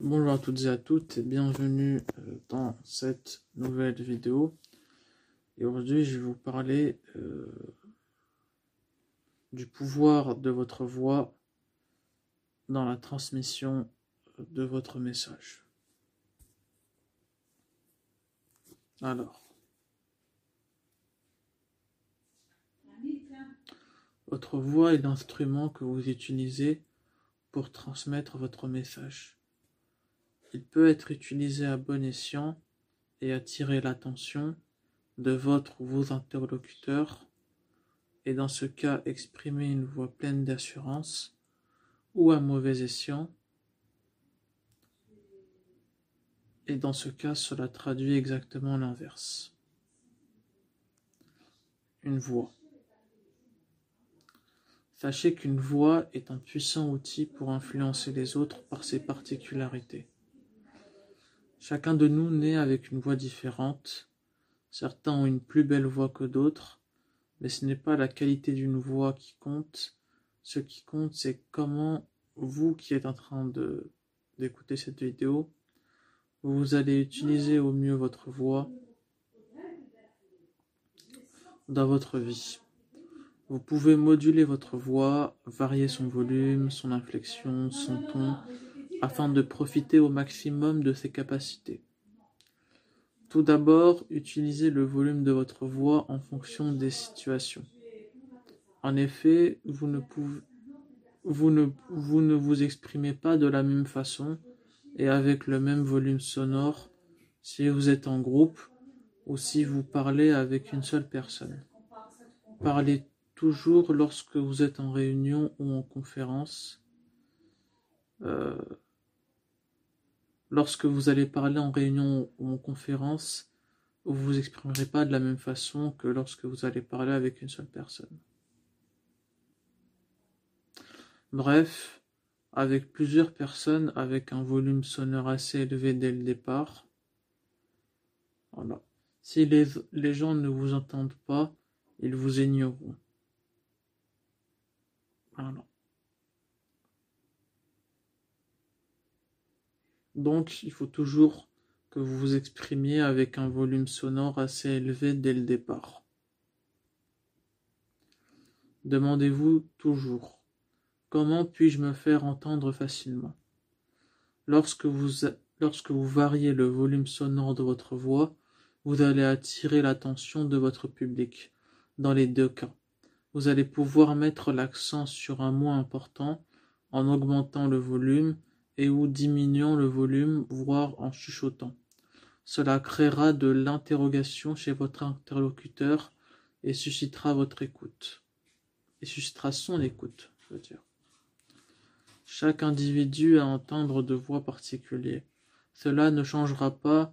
Bonjour à toutes et à toutes et bienvenue euh, dans cette nouvelle vidéo. Et aujourd'hui, je vais vous parler euh, du pouvoir de votre voix dans la transmission de votre message. Alors, votre voix est l'instrument que vous utilisez pour transmettre votre message. Il peut être utilisé à bon escient et attirer l'attention de votre ou vos interlocuteurs, et dans ce cas exprimer une voix pleine d'assurance, ou à mauvais escient, et dans ce cas cela traduit exactement l'inverse. Une voix. Sachez qu'une voix est un puissant outil pour influencer les autres par ses particularités. Chacun de nous naît avec une voix différente. Certains ont une plus belle voix que d'autres, mais ce n'est pas la qualité d'une voix qui compte. Ce qui compte, c'est comment vous qui êtes en train d'écouter cette vidéo, vous allez utiliser au mieux votre voix dans votre vie. Vous pouvez moduler votre voix, varier son volume, son inflexion, son ton, afin de profiter au maximum de ses capacités. Tout d'abord, utilisez le volume de votre voix en fonction des situations. En effet, vous ne, vous ne, vous ne vous exprimez pas de la même façon et avec le même volume sonore si vous êtes en groupe ou si vous parlez avec une seule personne. Parlez toujours lorsque vous êtes en réunion ou en conférence. Euh, Lorsque vous allez parler en réunion ou en conférence, vous vous exprimerez pas de la même façon que lorsque vous allez parler avec une seule personne. Bref, avec plusieurs personnes avec un volume sonore assez élevé dès le départ, voilà. Si les, les gens ne vous entendent pas, ils vous ignoreront. Voilà. Donc, il faut toujours que vous vous exprimiez avec un volume sonore assez élevé dès le départ. Demandez-vous toujours comment puis-je me faire entendre facilement? Lorsque vous, lorsque vous variez le volume sonore de votre voix, vous allez attirer l'attention de votre public. Dans les deux cas, vous allez pouvoir mettre l'accent sur un mot important en augmentant le volume et ou diminuant le volume, voire en chuchotant. Cela créera de l'interrogation chez votre interlocuteur et suscitera votre écoute. Et suscitera son écoute, je veux dire. Chaque individu a un timbre de voix particulier. Cela ne changera pas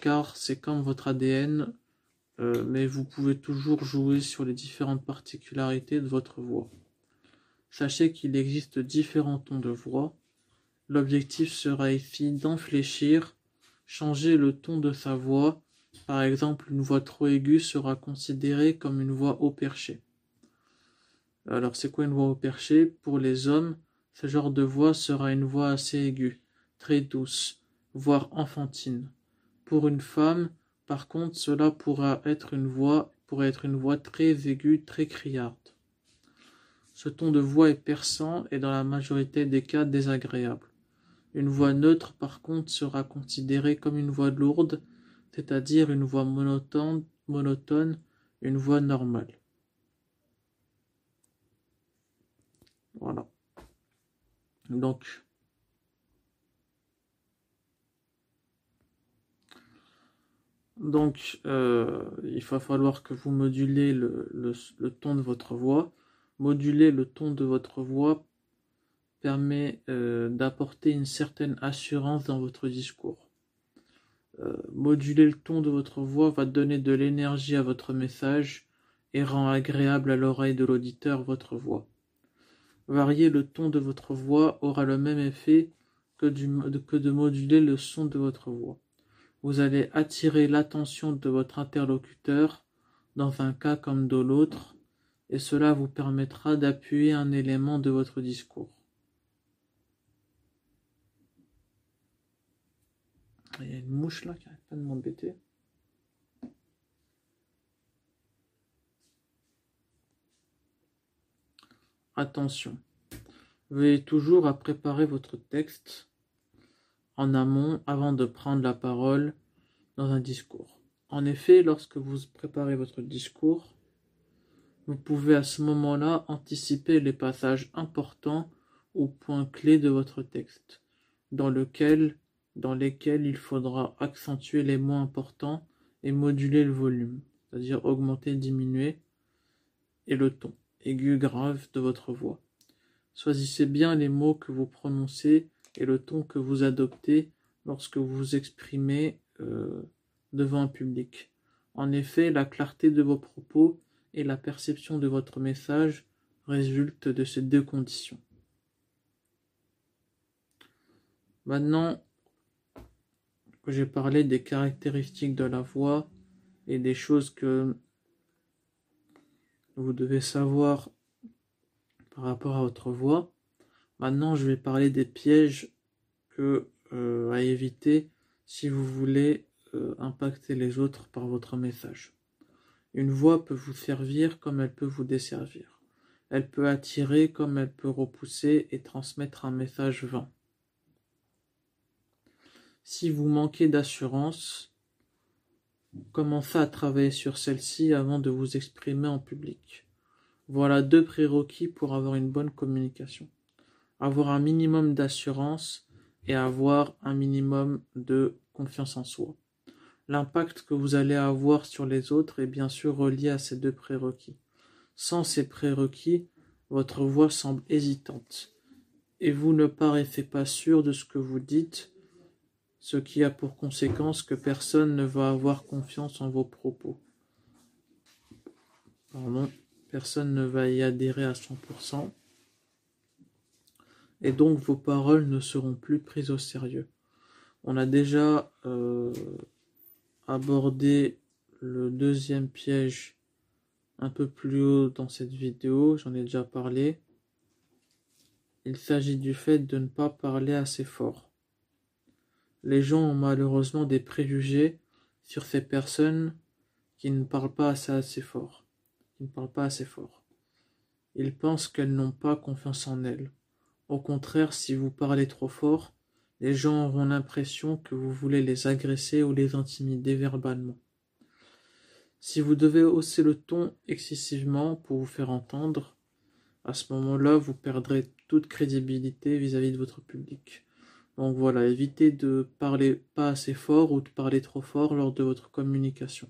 car c'est comme votre ADN, euh, mais vous pouvez toujours jouer sur les différentes particularités de votre voix. Sachez qu'il existe différents tons de voix L'objectif sera ici d'enfléchir, changer le ton de sa voix. Par exemple, une voix trop aiguë sera considérée comme une voix haut perché. Alors, c'est quoi une voix haut perché? Pour les hommes, ce genre de voix sera une voix assez aiguë, très douce, voire enfantine. Pour une femme, par contre, cela pourra être une voix, pourrait être une voix très aiguë, très criarde. Ce ton de voix est perçant et dans la majorité des cas désagréable. Une voix neutre, par contre, sera considérée comme une voix lourde, c'est-à-dire une voix monotone, une voix normale. Voilà. Donc, euh, il va falloir que vous modulez le, ton de votre voix. Moduler le ton de votre voix permet euh, d'apporter une certaine assurance dans votre discours. Euh, moduler le ton de votre voix va donner de l'énergie à votre message et rend agréable à l'oreille de l'auditeur votre voix. Varier le ton de votre voix aura le même effet que, que de moduler le son de votre voix. Vous allez attirer l'attention de votre interlocuteur dans un cas comme dans l'autre, et cela vous permettra d'appuyer un élément de votre discours. Il y a une mouche là qui n'arrête pas de m'embêter. Attention, veillez toujours à préparer votre texte en amont avant de prendre la parole dans un discours. En effet, lorsque vous préparez votre discours, vous pouvez à ce moment-là anticiper les passages importants ou points clés de votre texte, dans, lequel, dans lesquels il faudra accentuer les mots importants et moduler le volume, c'est-à-dire augmenter, diminuer, et le ton aigu grave de votre voix. Choisissez bien les mots que vous prononcez et le ton que vous adoptez lorsque vous vous exprimez euh, devant un public. En effet, la clarté de vos propos et la perception de votre message résultent de ces deux conditions. Maintenant j'ai parlé des caractéristiques de la voix et des choses que vous devez savoir par rapport à votre voix. Maintenant, je vais parler des pièges euh, à éviter si vous voulez euh, impacter les autres par votre message. Une voix peut vous servir comme elle peut vous desservir. Elle peut attirer comme elle peut repousser et transmettre un message vain. Si vous manquez d'assurance, Commencez à travailler sur celle-ci avant de vous exprimer en public. Voilà deux prérequis pour avoir une bonne communication. Avoir un minimum d'assurance et avoir un minimum de confiance en soi. L'impact que vous allez avoir sur les autres est bien sûr relié à ces deux prérequis. Sans ces prérequis, votre voix semble hésitante et vous ne paraissez pas sûr de ce que vous dites ce qui a pour conséquence que personne ne va avoir confiance en vos propos. Pardon, personne ne va y adhérer à 100%, et donc vos paroles ne seront plus prises au sérieux. On a déjà euh, abordé le deuxième piège un peu plus haut dans cette vidéo, j'en ai déjà parlé. Il s'agit du fait de ne pas parler assez fort les gens ont malheureusement des préjugés sur ces personnes qui ne parlent pas assez, fort. Ils pensent qu'elles n'ont pas confiance en elles. Au contraire, si vous parlez trop fort, les gens auront l'impression que vous voulez les agresser ou les intimider verbalement. Si vous devez hausser le ton excessivement pour vous faire entendre, à ce moment-là, vous perdrez toute crédibilité vis à -vis de votre public. Donc voilà, évitez de parler pas assez fort ou de parler trop fort lors de votre communication.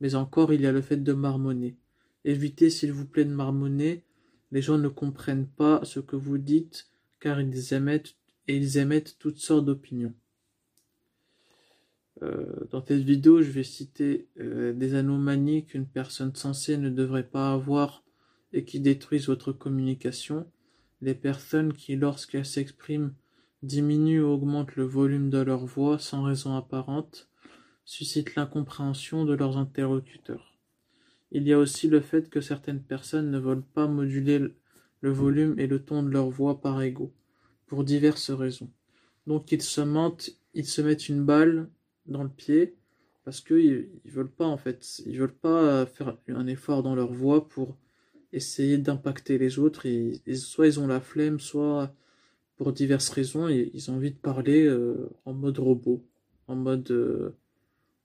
Mais encore, il y a le fait de marmonner. Évitez, s'il vous plaît, de marmonner. Les gens ne comprennent pas ce que vous dites car ils émettent, toutes sortes d'opinions. Euh, dans cette vidéo, je vais citer euh, des anomalies qu'une personne sensée ne devrait pas avoir et qui détruisent votre communication les personnes qui, lorsqu'elles s'expriment, diminuent ou augmentent le volume de leur voix sans raison apparente, suscitent l'incompréhension de leurs interlocuteurs. Il y a aussi le fait que certaines personnes ne veulent pas moduler le volume et le ton de leur voix par égaux, pour diverses raisons. Donc ils se mentent, ils se mettent une balle dans le pied, parce qu'ils ils veulent pas en fait, ils veulent pas faire un effort dans leur voix pour essayer d'impacter les autres. Et, soit ils ont la flemme, soit pour diverses raisons, et, ils ont envie de parler euh, en mode robot, en mode, euh,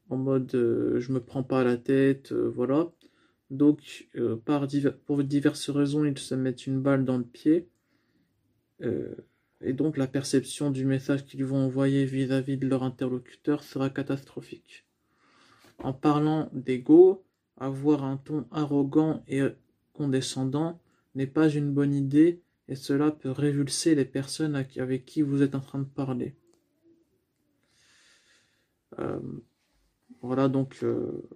en mode euh, je me prends pas à la tête, voilà. Donc, par pour diverses raisons, ils se mettent une balle dans le pied. et donc, la perception du message qu'ils vont envoyer vis-à-vis -vis de leur interlocuteur sera catastrophique. En parlant d'ego, avoir un ton arrogant et condescendant n'est pas une bonne idée et cela peut révulser les personnes avec qui vous êtes en train de parler. Euh, voilà, donc euh,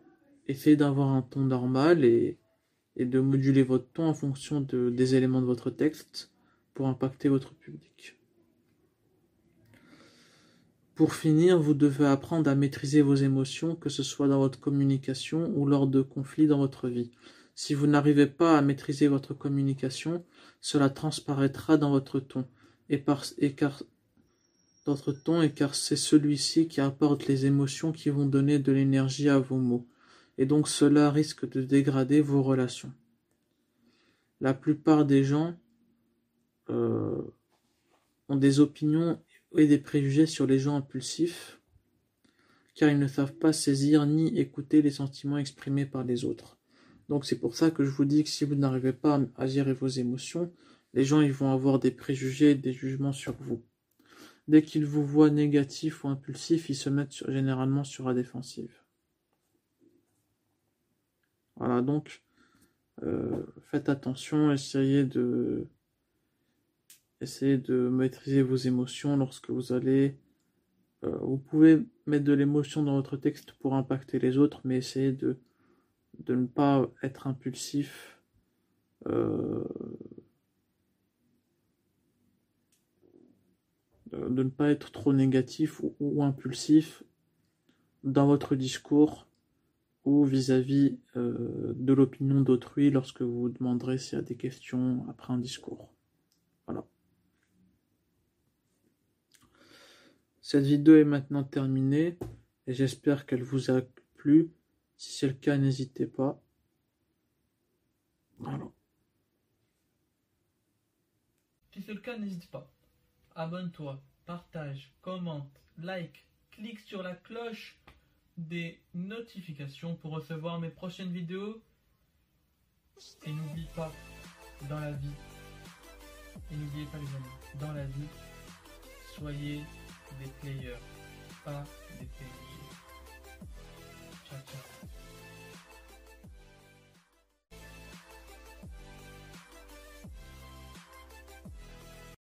essayez d'avoir un ton normal et, de moduler votre ton en fonction de, des éléments de votre texte pour impacter votre public. Pour finir, vous devez apprendre à maîtriser vos émotions, que ce soit dans votre communication ou lors de conflits dans votre vie. Si vous n'arrivez pas à maîtriser votre communication, cela transparaîtra dans votre ton. Et, par, et, car, et car c'est celui-ci qui apporte les émotions qui vont donner de l'énergie à vos mots, et donc cela risque de dégrader vos relations. La plupart des gens euh, ont des opinions et des préjugés sur les gens impulsifs, car ils ne savent pas saisir ni écouter les sentiments exprimés par les autres. Donc c'est pour ça que je vous dis que si vous n'arrivez pas à gérer vos émotions, les gens ils vont avoir des préjugés, des jugements sur vous. Dès qu'ils vous voient négatif ou impulsif, ils se mettent généralement sur la défensive. Voilà, donc euh, faites attention, essayez de essayez de maîtriser vos émotions lorsque vous allez euh, vous pouvez mettre de l'émotion dans votre texte pour impacter les autres, mais essayez de, de ne pas être impulsif. Euh, de ne pas être trop négatif ou, impulsif dans votre discours ou vis-à-vis euh, de l'opinion d'autrui lorsque vous vous demanderez s'il y a des questions après un discours. Voilà. Cette vidéo est maintenant terminée et j'espère qu'elle vous a plu. Si c'est le cas, n'hésitez pas. Voilà. Si c'est le cas, n'hésite pas. Abonne-toi, partage, commente, like, clique sur la cloche des notifications pour recevoir mes prochaines vidéos. Et n'oublie pas, dans la vie, et n'oubliez pas les amis, dans la vie, soyez des players, pas des players. Thank you.